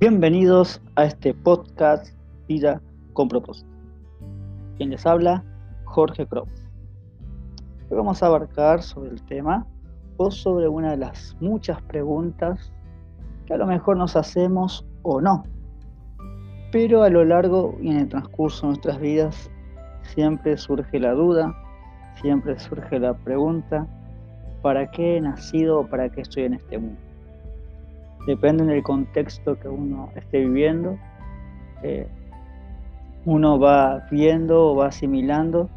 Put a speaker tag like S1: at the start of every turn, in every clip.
S1: Bienvenidos a este podcast Vida con propósito. Quien les habla, Jorge Crow. Hoy vamos a abarcar sobre el tema o sobre una de las muchas preguntas que a lo mejor nos hacemos o no. Pero a lo largo y en el transcurso de nuestras vidas siempre surge la duda, siempre surge la pregunta, ¿para qué he nacido o para qué estoy en este mundo? depende del contexto que uno esté viviendo, eh, uno va viendo o va asimilando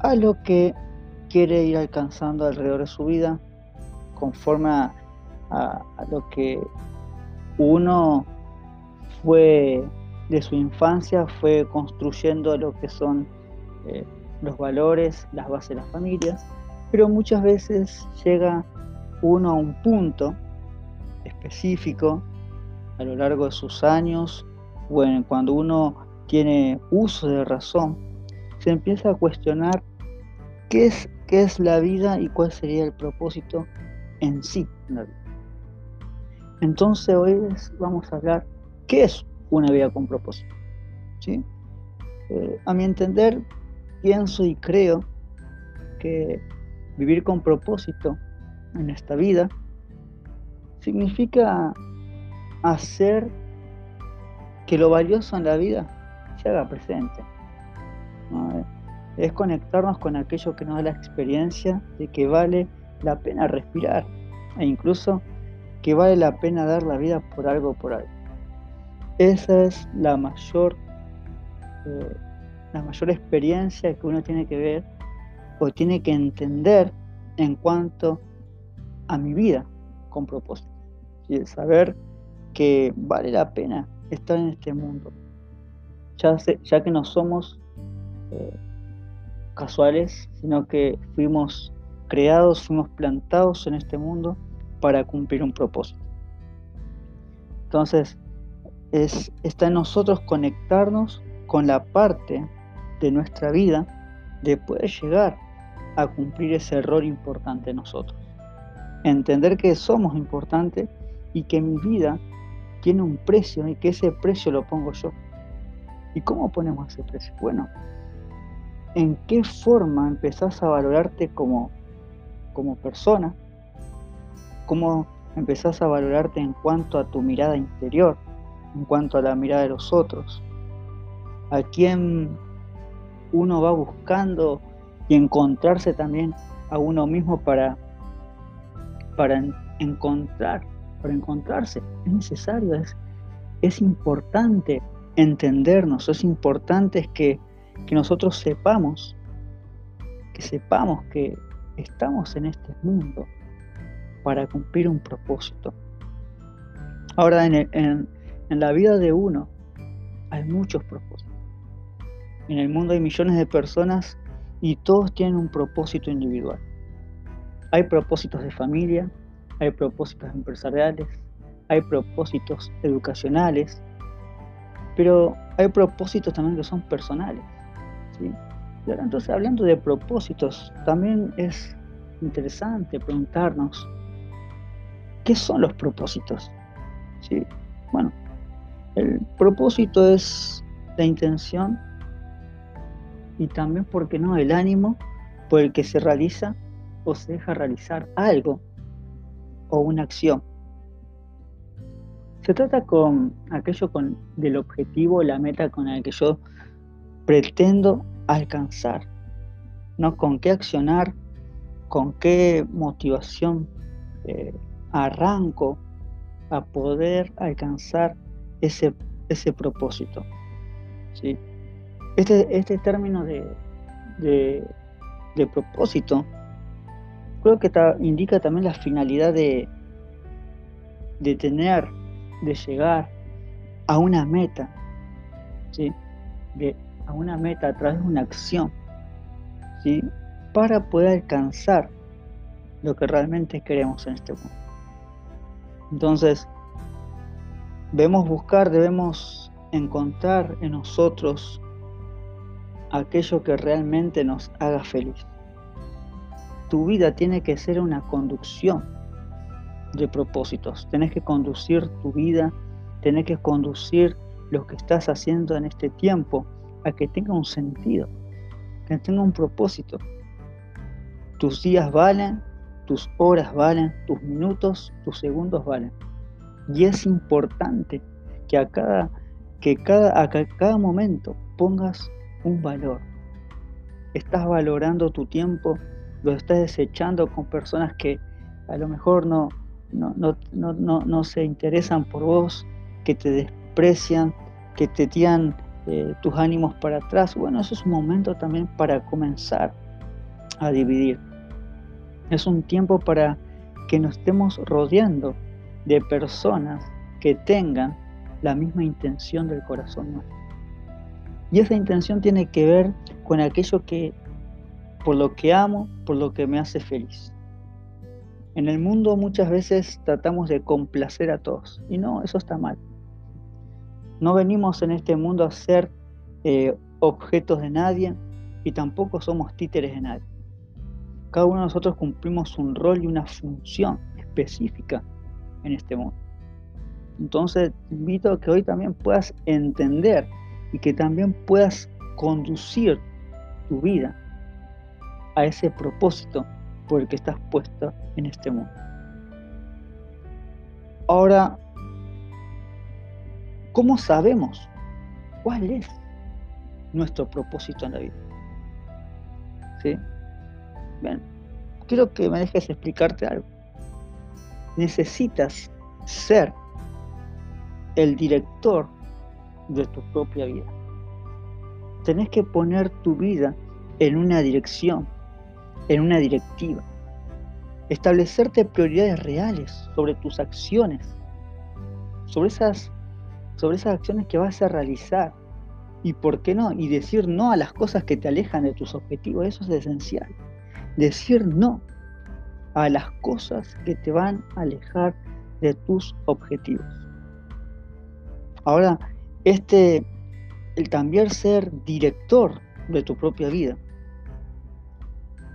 S1: a lo que quiere ir alcanzando alrededor de su vida, conforme a, lo que uno fue de su infancia, fue construyendo lo que son eh, los valores, las bases de las familias, pero muchas veces llega uno a un punto específico a lo largo de sus años, bueno, cuando uno tiene uso de razón, se empieza a cuestionar qué es, qué es la vida y cuál sería el propósito en sí Entonces hoy vamos a hablar qué es una vida con propósito. ¿sí? Eh, a mi entender, pienso y creo que vivir con propósito en esta vida significa hacer que lo valioso en la vida se haga presente. Es conectarnos con aquello que nos da la experiencia de que vale la pena respirar e incluso que vale la pena dar la vida por algo por algo. Esa es la mayor, eh, la mayor experiencia que uno tiene que ver o tiene que entender en cuanto a mi vida con propósito y el saber que vale la pena estar en este mundo, ya, ya que no somos eh, casuales, sino que fuimos creados, fuimos plantados en este mundo para cumplir un propósito. Entonces, es, está en nosotros conectarnos con la parte de nuestra vida de poder llegar a cumplir ese error importante nosotros. Entender que somos importantes y que mi vida tiene un precio y que ese precio lo pongo yo. ¿Y cómo ponemos ese precio? Bueno, ¿en qué forma empezás a valorarte como, como persona? ¿Cómo empezás a valorarte en cuanto a tu mirada interior, en cuanto a la mirada de los otros? ¿A quién uno va buscando y encontrarse también a uno mismo para, para encontrar para encontrarse. Es necesario, es, es importante entendernos, es importante que, que nosotros sepamos, que sepamos que estamos en este mundo para cumplir un propósito. Ahora, en, en, en la vida de uno hay muchos propósitos. En el mundo hay millones de personas y todos tienen un propósito individual. Hay propósitos de familia, hay propósitos empresariales, hay propósitos educacionales, pero hay propósitos también que son personales. ¿sí? Entonces hablando de propósitos, también es interesante preguntarnos, ¿qué son los propósitos? ¿Sí? Bueno, el propósito es la intención y también, ¿por qué no?, el ánimo por el que se realiza o se deja realizar algo o una acción. Se trata con aquello con del objetivo, la meta con el que yo pretendo alcanzar, no con qué accionar, con qué motivación eh, arranco a poder alcanzar ese, ese propósito. ¿sí? Este, este término de, de, propósito creo que indica también la finalidad de, de tener, de llegar a una meta, ¿sí? de, a una meta a través de una acción, ¿sí? para poder alcanzar lo que realmente queremos en este mundo. Entonces, debemos buscar, debemos encontrar en nosotros aquello que realmente nos haga feliz tu vida tiene que ser una conducción de propósitos. Tenés que conducir tu vida, tenés que conducir lo que estás haciendo en este tiempo a que tenga un sentido, que tenga un propósito. Tus días valen, tus horas valen, tus minutos, tus segundos valen. Y es importante que a cada, que cada, a cada momento pongas un valor. Estás valorando tu tiempo, lo estás desechando con personas que a lo mejor no, no, no, no, no se interesan por vos, que te desprecian, que te tiran eh, tus ánimos para atrás. Bueno, eso es un momento también para comenzar a dividir. Es un tiempo para que nos estemos rodeando de personas que tengan la misma intención del corazón nuestro. Y esa intención tiene que ver con aquello que, por lo que amo, por lo que me hace feliz. En el mundo muchas veces tratamos de complacer a todos y no, eso está mal. No venimos en este mundo a ser eh, objetos de nadie y tampoco somos títeres de nadie. Cada uno de nosotros cumplimos un rol y una función específica en este mundo. Entonces te invito a que hoy también puedas entender y que también puedas conducir tu vida a ese propósito por el que estás puesto en este mundo. Ahora, ¿cómo sabemos cuál es nuestro propósito en la vida? ¿Sí? Bien, quiero que me dejes explicarte algo. Necesitas ser el director de tu propia vida. Tenés que poner tu vida en una dirección en una directiva. Establecerte prioridades reales sobre tus acciones, sobre esas, sobre esas acciones que vas a realizar. Y por qué no, y decir no a las cosas que te alejan de tus objetivos, eso es esencial. Decir no a las cosas que te van a alejar de tus objetivos. Ahora, este, el también ser director de tu propia vida,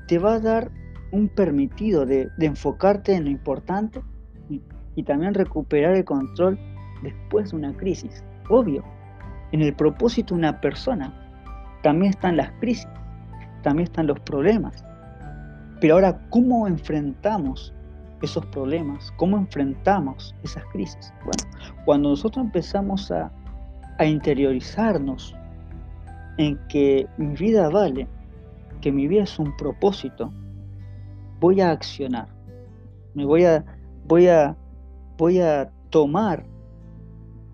S1: te va a dar un permitido de, enfocarte en lo importante y, y, también recuperar el control después de una crisis. Obvio, en el propósito de una persona también están las crisis, también están los problemas. Pero ahora, ¿cómo enfrentamos esos problemas? ¿Cómo enfrentamos esas crisis? Bueno, cuando nosotros empezamos a, a interiorizarnos en que mi vida vale, que mi vida es un propósito, voy a accionar. Me voy a, voy a, voy a tomar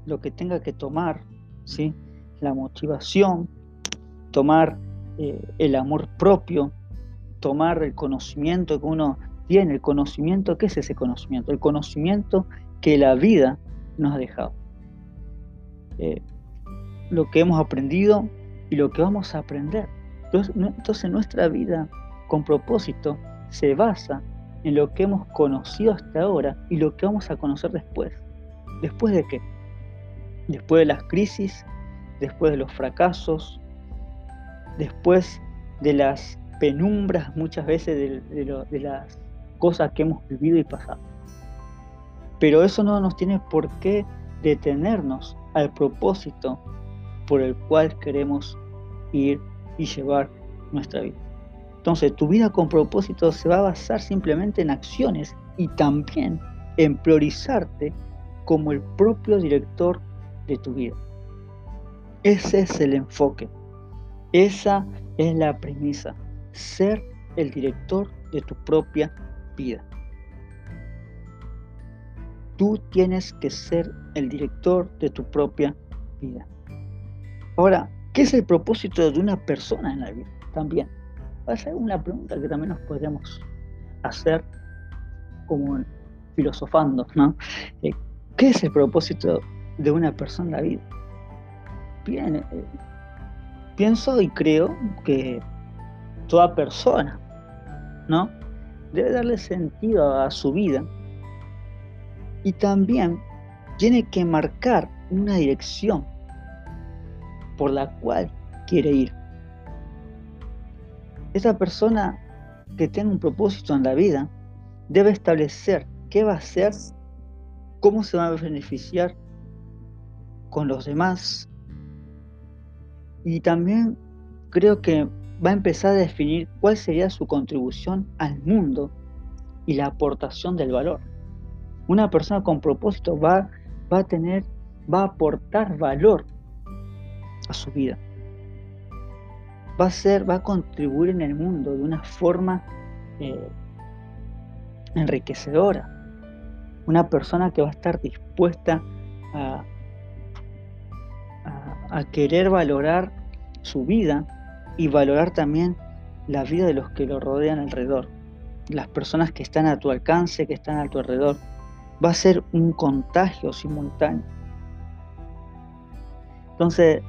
S1: lo que tenga que tomar, ¿sí? La motivación, tomar eh, el amor propio, tomar el conocimiento que uno tiene, el conocimiento, ¿qué es ese conocimiento? El conocimiento que la vida nos ha dejado. Eh, lo que hemos aprendido y lo que vamos a aprender. Entonces nuestra vida con propósito se basa en lo que hemos conocido hasta ahora y lo que vamos a conocer después. ¿Después de qué? Después de las crisis, después de los fracasos, después de las penumbras muchas veces de, de las cosas que hemos vivido y pasado. Pero eso no nos tiene por qué detenernos al propósito por el cual queremos ir y llevar nuestra vida. Entonces, tu vida con propósito se va a basar simplemente en acciones y también en priorizarte como el propio director de tu vida. Ese es el enfoque. Esa es la premisa. Ser el director de tu propia vida. Tú tienes que ser el director de tu propia vida. Ahora, ¿Qué es el propósito de una persona en la vida? También. Va a ser una pregunta que también nos podríamos hacer como filosofando, ¿no? Eh, ¿Qué es el propósito de una persona en la vida? Bien, eh, pienso y creo que toda persona, ¿no? Debe darle sentido a su vida y también tiene que marcar una dirección por la cual quiere ir. Esa persona que tenga un propósito en la vida debe establecer qué va a hacer, cómo se va a beneficiar con los demás. Y también creo que va a empezar a definir cuál sería su contribución al mundo y la aportación del valor. Una persona con propósito va, va a tener, va a aportar valor a su vida. Va a ser, va a contribuir en el mundo de una forma eh, enriquecedora. Una persona que va a estar dispuesta a, a, querer valorar su vida y valorar también la vida de los que lo rodean alrededor. Las personas que están a tu alcance, que están a tu alrededor. Va a ser un contagio simultáneo. Entonces,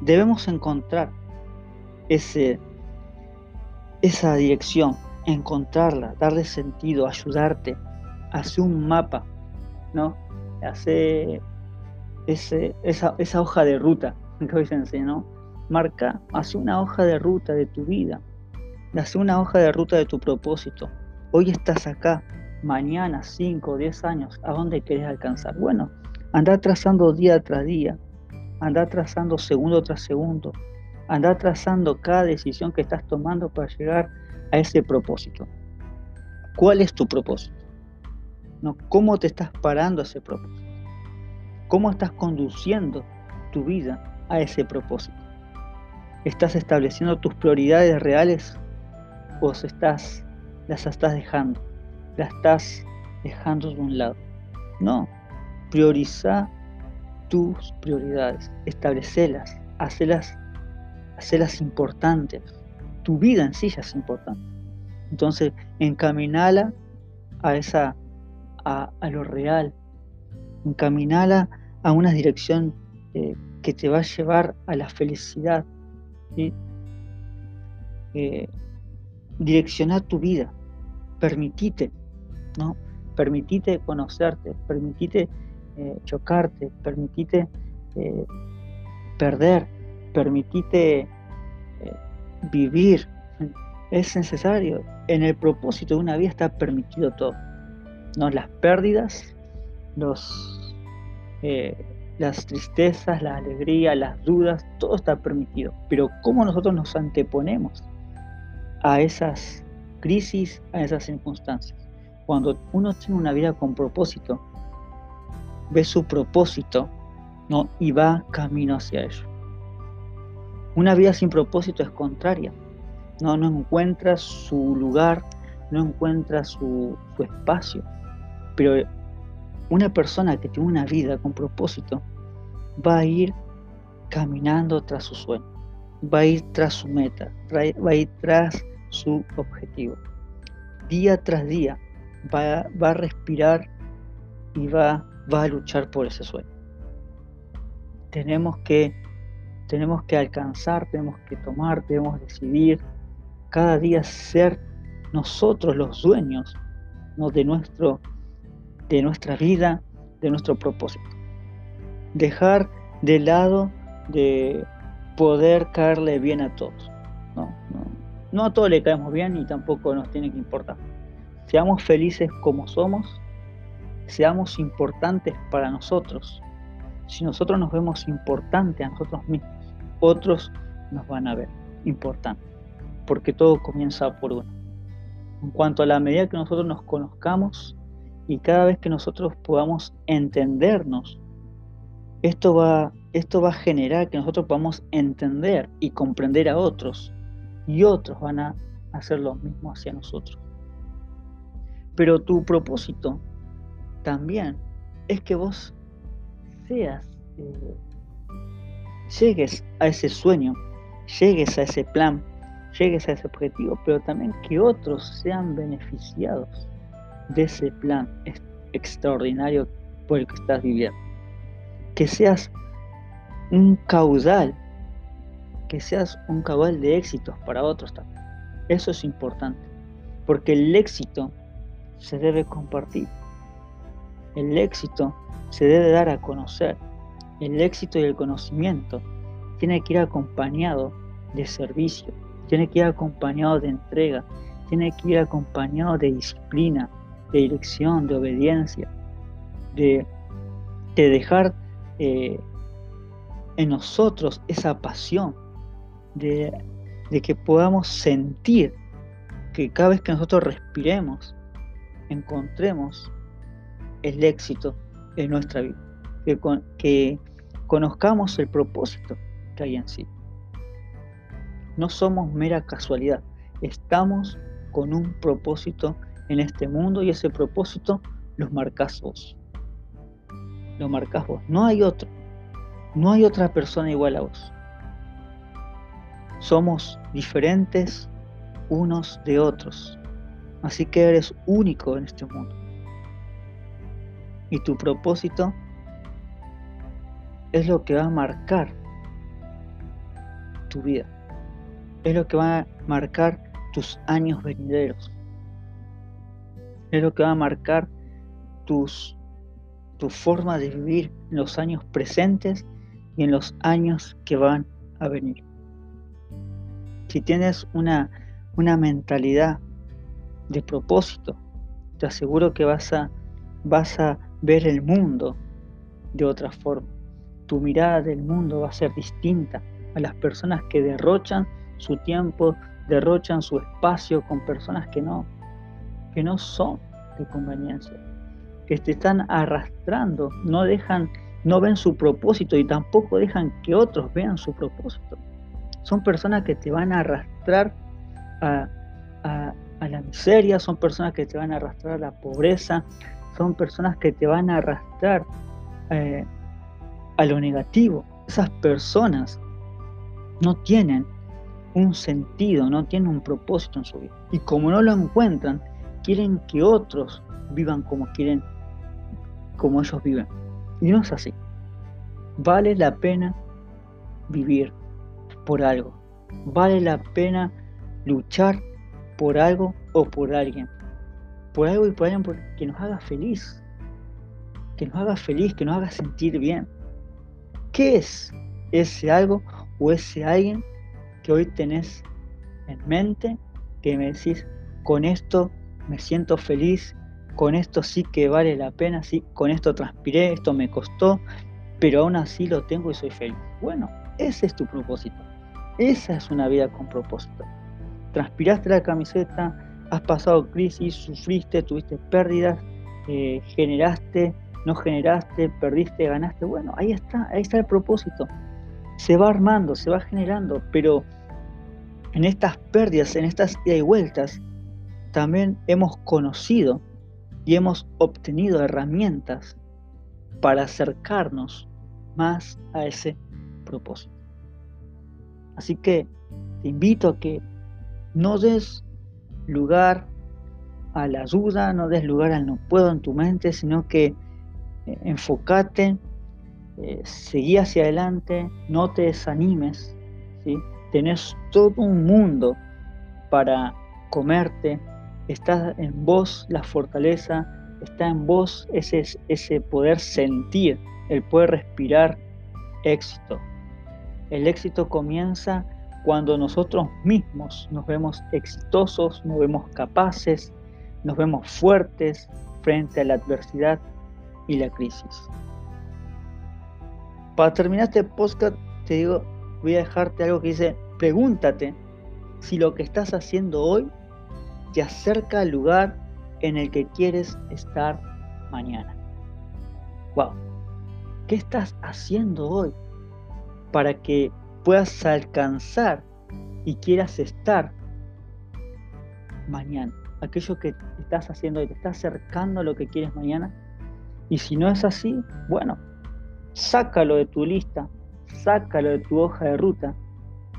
S1: debemos encontrar ese, esa dirección, encontrarla, darle sentido, ayudarte, hacer un mapa, ¿no? Hacer ese, esa, esa, hoja de ruta que hoy se enseñó. Marca, hace una hoja de ruta de tu vida, hace una hoja de ruta de tu propósito. Hoy estás acá, mañana, 5, 10 años, ¿a dónde querés alcanzar? Bueno, anda trazando día tras día, anda trazando segundo tras segundo, anda trazando cada decisión que estás tomando para llegar a ese propósito. ¿Cuál es tu propósito? ¿No? ¿Cómo te estás parando a ese propósito? ¿Cómo estás conduciendo tu vida a ese propósito? ¿Estás estableciendo tus prioridades reales o estás, las estás dejando? ¿Las estás dejando de un lado? No, prioriza tus prioridades, establecelas, hacelas, hacelas importantes. Tu vida en sí ya es importante. Entonces, encaminala a esa, a, lo real, encaminala a una dirección eh, que te va a llevar a la felicidad. Eh, direcciona tu vida, permitite, ¿no? Permitite conocerte, permitite eh, chocarte, permitite eh, perder, permitite eh, vivir. Es necesario. En el propósito de una vida está permitido todo. ¿no? Las pérdidas, los, las tristezas, la alegría, las dudas, todo está permitido. Pero ¿cómo nosotros nos anteponemos a esas crisis, a esas circunstancias? Cuando uno tiene una vida con propósito, ve su propósito ¿no? y va camino hacia ello. Una vida sin propósito es contraria, no, no encuentra su lugar, no encuentra su, su espacio. Pero una persona que tiene una vida con propósito va a ir caminando tras su sueño, va a ir tras su meta, va a ir tras su objetivo. Día tras día va, va a respirar y va va a luchar por ese sueño. Tenemos que, tenemos que alcanzar, tenemos que tomar, tenemos que decidir cada día ser nosotros los dueños de, nuestro, de nuestra vida, de nuestro propósito. Dejar de lado de poder caerle bien a todos. No, no, no a todos le caemos bien y tampoco nos tiene que importar. Seamos felices como somos seamos importantes para nosotros. Si nosotros nos vemos importantes a nosotros mismos, otros nos van a ver importantes, porque todo comienza por uno. En cuanto a la medida que nosotros nos conozcamos y cada vez que nosotros podamos entendernos, esto va, esto va a generar que nosotros podamos entender y comprender a otros y otros van a hacer lo mismo hacia nosotros. Pero tu propósito también es que vos seas, eh, llegues a ese sueño, llegues a ese plan, llegues a ese objetivo, pero también que otros sean beneficiados de ese plan extraordinario por el que estás viviendo. Que seas un caudal, que seas un caudal de éxitos para otros también. Eso es importante, porque el éxito se debe compartir. El éxito se debe dar a conocer. El éxito y el conocimiento tiene que ir acompañado de servicio, tiene que ir acompañado de entrega, tiene que ir acompañado de disciplina, de dirección, de obediencia, de, dejar eh, en nosotros esa pasión, de, de que podamos sentir que cada vez que nosotros respiremos, encontremos el éxito en nuestra vida, que, conozcamos el propósito que hay en sí. No somos mera casualidad, estamos con un propósito en este mundo y ese propósito lo marcas vos. Lo marcas vos, no hay otro, no hay otra persona igual a vos. Somos diferentes unos de otros, así que eres único en este mundo. Y tu propósito es lo que va a marcar tu vida. Es lo que va a marcar tus años venideros. Es lo que va a marcar tus, tu forma de vivir en los años presentes y en los años que van a venir. Si tienes una, una mentalidad de propósito, te aseguro que vas a, vas a ver el mundo de otra forma. Tu mirada del mundo va a ser distinta a las personas que derrochan su tiempo, derrochan su espacio con personas que no, que no son de conveniencia, que te están arrastrando, no dejan, no ven su propósito y tampoco dejan que otros vean su propósito. Son personas que te van a arrastrar a, la miseria, son personas que te van a arrastrar a la pobreza, son personas que te van a arrastrar eh, a lo negativo. Esas personas no tienen un sentido, no tienen un propósito en su vida. Y como no lo encuentran, quieren que otros vivan como quieren, como ellos viven. Y no es así. Vale la pena vivir por algo. Vale la pena luchar por algo o por alguien. Por algo y por alguien que nos haga feliz. Que nos haga feliz, que nos haga sentir bien. ¿Qué es ese algo o ese alguien que hoy tenés en mente, que me decís, con esto me siento feliz, con esto sí que vale la pena, sí, con esto transpiré, esto me costó, pero aún así lo tengo y soy feliz. Bueno, ese es tu propósito. Esa es una vida con propósito. Transpiraste la camiseta, has pasado crisis, sufriste, tuviste pérdidas, eh, generaste, no generaste, perdiste, ganaste. Bueno, ahí está, ahí está el propósito se va armando, se va generando, pero en estas pérdidas, en estas ida y vueltas, también hemos conocido y hemos obtenido herramientas para acercarnos más a ese propósito. Así que te invito a que no des lugar a la duda, no des lugar al no puedo en tu mente, sino que eh, enfócate eh, seguí hacia adelante, no te desanimes, ¿sí? tenés todo un mundo para comerte, está en vos la fortaleza, está en vos ese, ese poder sentir, el poder respirar éxito. El éxito comienza cuando nosotros mismos nos vemos exitosos, nos vemos capaces, nos vemos fuertes frente a la adversidad y la crisis. Para terminar este podcast, te digo, voy a dejarte algo que dice, pregúntate si lo que estás haciendo hoy te acerca al lugar en el que quieres estar mañana. Wow. ¿Qué estás haciendo hoy para que puedas alcanzar y quieras estar mañana? Aquello que estás haciendo hoy te está acercando a lo que quieres mañana. Y si no es así, bueno, sácalo de tu lista, sácalo de tu hoja de ruta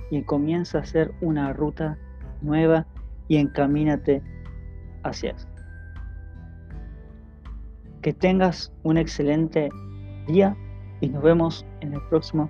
S1: y comienza a hacer una ruta nueva y encamínate hacia eso. Que tengas un excelente día y nos vemos en el próximo